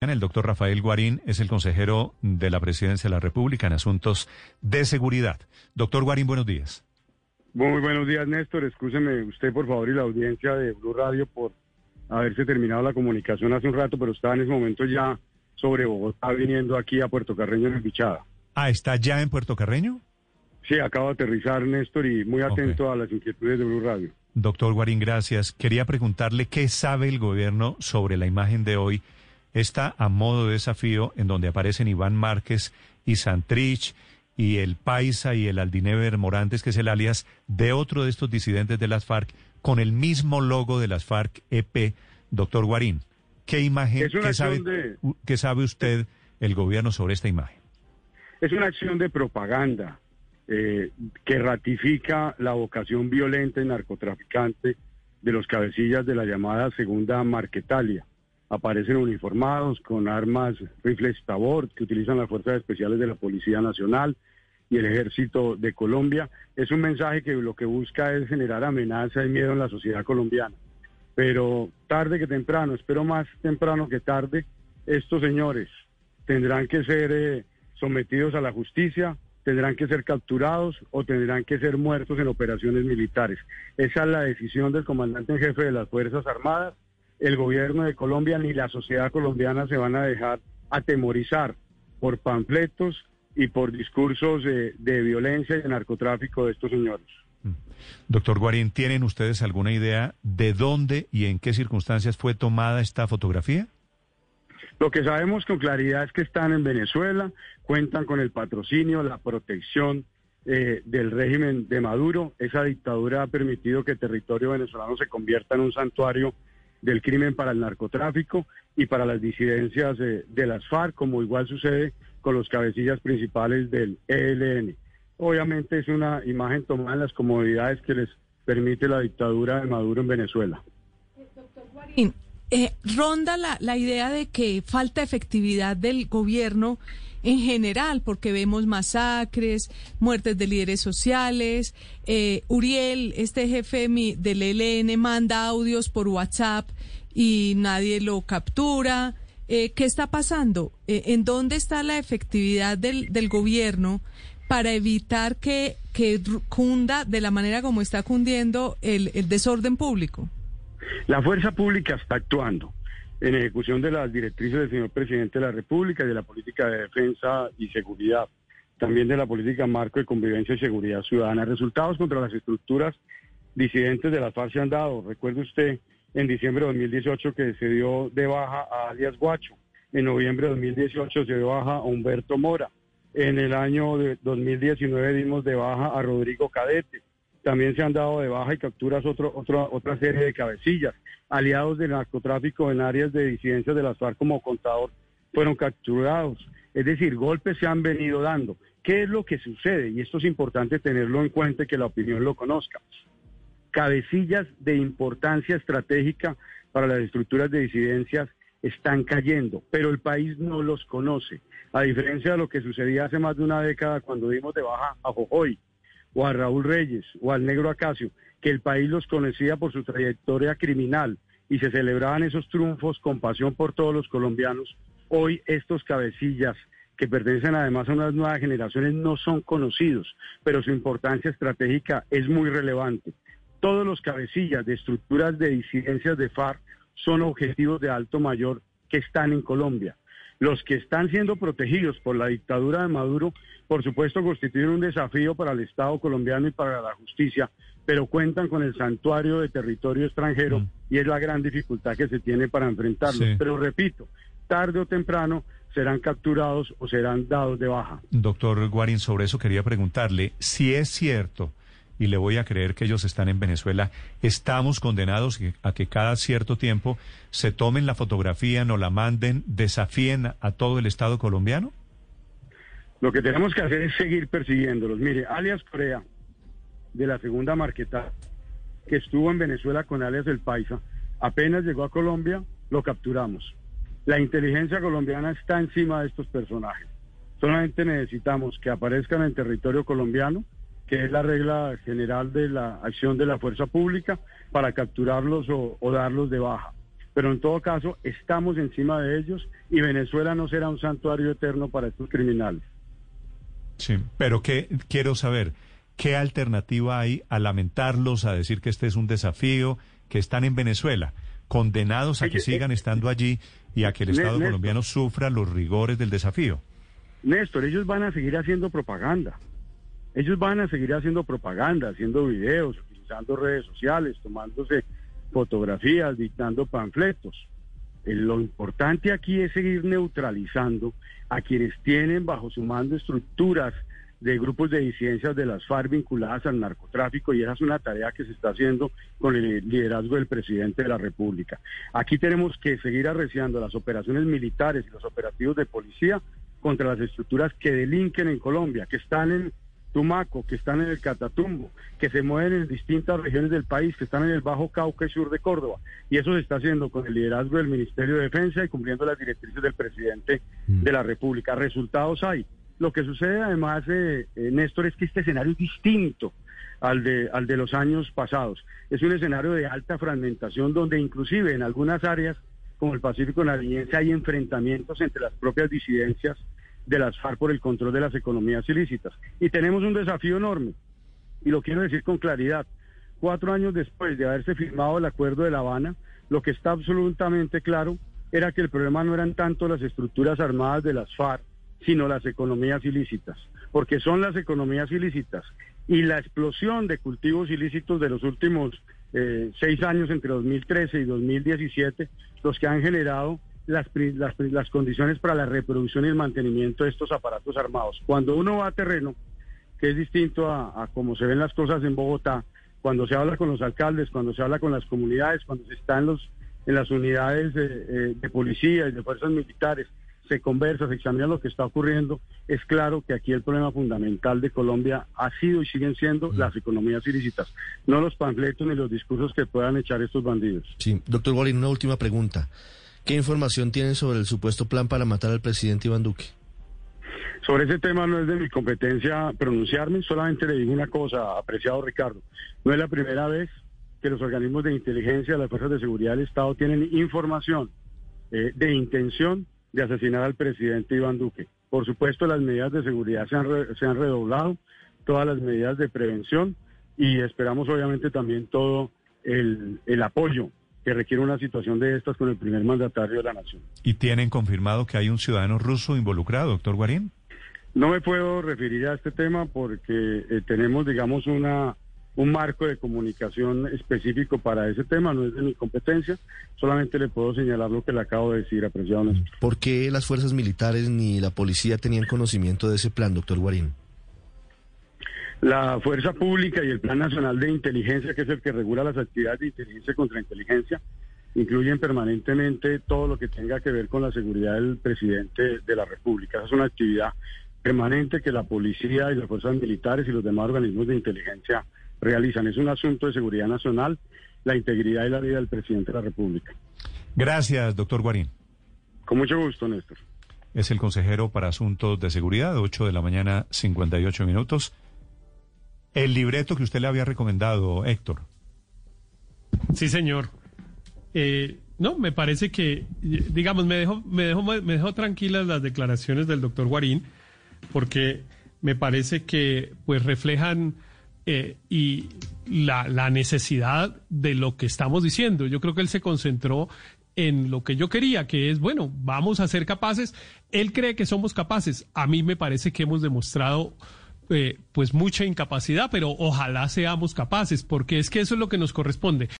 El doctor Rafael Guarín es el consejero de la Presidencia de la República en asuntos de seguridad. Doctor Guarín, buenos días. Muy buenos días, Néstor. Escúcheme usted, por favor, y la audiencia de Blue Radio por haberse terminado la comunicación hace un rato, pero estaba en ese momento ya sobre Bogotá viniendo aquí a Puerto Carreño en el Bichada. Ah, ¿está ya en Puerto Carreño? Sí, acabo de aterrizar, Néstor, y muy atento a las inquietudes de Blue Radio. Doctor Guarín, gracias. Quería preguntarle qué sabe el gobierno sobre la imagen de hoy está a modo de desafío en donde aparecen Iván Márquez y Santrich y el Paisa y el Aldinever Morantes, que es el alias de otro de estos disidentes de las FARC, con el mismo logo de las FARC EP, doctor Guarín. ¿Qué imagen, qué sabe, qué sabe usted el gobierno sobre esta imagen? Es una acción de propaganda eh, que ratifica la vocación violenta y narcotraficante de los cabecillas de la llamada Segunda Marquetalia aparecen uniformados con armas, rifles Tabor, que utilizan las fuerzas especiales de la Policía Nacional y el Ejército de Colombia. Es un mensaje que lo que busca es generar amenaza y miedo en la sociedad colombiana. Pero tarde que temprano, espero más temprano que tarde, estos señores tendrán que ser eh, sometidos a la justicia, tendrán que ser capturados o tendrán que ser muertos en operaciones militares. Esa es la decisión del comandante en jefe de las Fuerzas Armadas el gobierno de Colombia ni la sociedad colombiana se van a dejar atemorizar por panfletos y por discursos de, violencia y de narcotráfico de estos señores. Mm. Doctor Guarín, ¿tienen ustedes alguna idea de dónde y en qué circunstancias fue tomada esta fotografía? Lo que sabemos con claridad es que están en Venezuela, cuentan con el patrocinio, la protección eh, del régimen de Maduro. Esa dictadura ha permitido que el territorio venezolano se convierta en un santuario del crimen para el narcotráfico y para las disidencias de las FARC, como igual sucede con los cabecillas principales del ELN. Obviamente es una imagen tomada en las comodidades que les permite la dictadura de Maduro en Venezuela. Eh, ronda la, la idea de que falta efectividad del gobierno en general, porque vemos masacres, muertes de líderes sociales. Eh, Uriel, este jefe del ELN, manda audios por WhatsApp y nadie lo captura. Eh, ¿Qué está pasando? Eh, ¿En dónde está la efectividad del, del gobierno para evitar que, que cunda de la manera como está cundiendo el, el desorden público? La fuerza pública está actuando en ejecución de las directrices del señor presidente de la República y de la política de defensa y seguridad, también de la política marco de convivencia y seguridad ciudadana. Resultados contra las estructuras disidentes de la FARC se han dado. Recuerde usted en diciembre de 2018 que se dio de baja a alias Guacho. En noviembre de 2018 se dio baja a Humberto Mora. En el año de 2019 dimos de baja a Rodrigo Cadete. También se han dado de baja y capturas otro, otra serie de cabecillas. Aliados del narcotráfico en áreas de disidencia de las como contador fueron capturados. Es decir, golpes se han venido dando. ¿Qué es lo que sucede? Y esto es importante tenerlo en cuenta y que la opinión lo conozca. Cabecillas de importancia estratégica para las estructuras de disidencias están cayendo, pero el país no los conoce. A diferencia de lo que sucedía hace más de una década cuando dimos de baja a Jojoy, o a Raúl Reyes o al negro Acacio, que el país los conocía por su trayectoria criminal y se celebraban esos triunfos con pasión por todos los colombianos, hoy estos cabecillas que pertenecen además a unas nuevas generaciones no son conocidos, pero su importancia estratégica es muy relevante. Todos los cabecillas de estructuras de disidencias de FARC son objetivos de alto mayor que están en Colombia. Los que están siendo protegidos por la dictadura de Maduro, por supuesto, constituyen un desafío para el Estado colombiano y para la justicia, pero cuentan con el santuario de territorio extranjero mm. y es la gran dificultad que se tiene para enfrentarlos. Pero repito, tarde o temprano serán capturados o serán dados de baja. Doctor Guarín, sobre eso quería preguntarle si es cierto y le voy a creer que ellos están en Venezuela, estamos condenados a que cada cierto tiempo se tomen la fotografía, nos la manden, desafíen a todo el Estado colombiano? Lo que tenemos que hacer es seguir persiguiéndolos. Mire, alias Corea, de la segunda marqueta, que estuvo en Venezuela con alias El Paisa, apenas llegó a Colombia, lo capturamos. La inteligencia colombiana está encima de estos personajes. Solamente necesitamos que aparezcan en territorio colombiano, que es la regla general de la acción de la fuerza pública, para capturarlos o, darlos de baja. Pero en todo caso, estamos encima de ellos y Venezuela no será un santuario eterno para estos criminales. Sí, pero ¿qué quiero saber? ¿Qué alternativa hay a lamentarlos, a decir que este es un desafío, que están en Venezuela, condenados a que sigan estando allí y a que el Estado colombiano sufra los rigores del desafío? Néstor, ellos van a seguir haciendo propaganda. Ellos van a seguir haciendo propaganda, haciendo videos, utilizando redes sociales, tomándose fotografías, dictando panfletos. Eh, lo importante aquí es seguir neutralizando a quienes tienen bajo su mando estructuras de grupos de disidencias de las FARC vinculadas al narcotráfico y esa es una tarea que se está haciendo con el liderazgo del presidente de la República. Aquí tenemos que seguir arreciando las operaciones militares y los operativos de policía contra las estructuras que delinquen en Colombia, que están en Tumaco, que están en el Catatumbo, que se mueven en distintas regiones del país, que están en el Bajo Cauca y sur de Córdoba. Y eso se está haciendo con el liderazgo del Ministerio de Defensa y cumpliendo las directrices del presidente mm. de la República. Resultados hay. Lo que sucede además, eh, eh, Néstor, es que este escenario es distinto al de, al de los años pasados. Es un escenario de alta fragmentación donde inclusive en algunas áreas como el Pacífico nariñense hay enfrentamientos entre las propias disidencias de las FARC por el control de las economías ilícitas. Y tenemos un desafío enorme, y lo quiero decir con claridad. Cuatro años después de haberse firmado el Acuerdo de La Habana, lo que está absolutamente claro era que el problema no eran tanto las estructuras armadas de las FARC, sino las economías ilícitas, porque son las economías ilícitas y la explosión de cultivos ilícitos de los últimos eh, seis años entre 2013 y 2017 los que han generado las, las, condiciones para la reproducción y el mantenimiento de estos aparatos armados. Cuando uno va a terreno, que es distinto a, a cómo se ven las cosas en Bogotá, cuando se habla con los alcaldes, cuando se habla con las comunidades, cuando se está en, los, en las unidades de, eh, de policía y de fuerzas militares, se conversa, se examina lo que está ocurriendo, es claro que aquí el problema fundamental de Colombia ha sido y siguen siendo mm. las economías ilícitas, no los panfletos ni los discursos que puedan echar estos bandidos. Sí, doctor Guarín, una última pregunta. ¿Qué información tienen sobre el supuesto plan para matar al presidente Iván Duque? Sobre ese tema no es de mi competencia pronunciarme, solamente le digo una cosa, apreciado Ricardo. No es la primera vez que los organismos de inteligencia las fuerzas de seguridad del Estado tienen información eh, de intención de asesinar al presidente Iván Duque. Por supuesto, las medidas de seguridad se han, se han redoblado, todas las medidas de prevención y esperamos obviamente también todo el, el apoyo que requiere una situación de estas con el primer mandatario de la nación. ¿Y tienen confirmado que hay un ciudadano ruso involucrado, doctor Guarín? No me puedo referir a este tema porque eh, tenemos, digamos, una un marco de comunicación específico para ese tema, no es de mi competencia, solamente le puedo señalar lo que le acabo de decir, apreciado Néstor. ¿Por qué las fuerzas militares ni la policía tenían conocimiento de ese plan, doctor Guarín? La Fuerza Pública y el Plan Nacional de Inteligencia, que es el que regula las actividades de inteligencia contra inteligencia, incluyen permanentemente todo lo que tenga que ver con la seguridad del presidente de la República. Esa es una actividad permanente que la policía y las fuerzas militares y los demás organismos de inteligencia realizan. Es un asunto de seguridad nacional, la integridad y la vida del presidente de la República. Gracias, doctor Guarín. Con mucho gusto, Néstor. Es el consejero para asuntos de seguridad, 8 de la mañana, 58 minutos. El libreto que usted le había recomendado, Héctor. Sí, señor. Eh, no, me parece que, digamos, me dejó, me dejó, me dejó tranquilas las declaraciones del doctor Guarín, porque me parece que, pues, reflejan eh, y la, la necesidad de lo que estamos diciendo. Yo creo que él se concentró en lo que yo quería, que es, bueno, vamos a ser capaces. Él cree que somos capaces. A mí me parece que hemos demostrado eh, pues mucha incapacidad, pero ojalá seamos capaces, porque es que eso es lo que nos corresponde.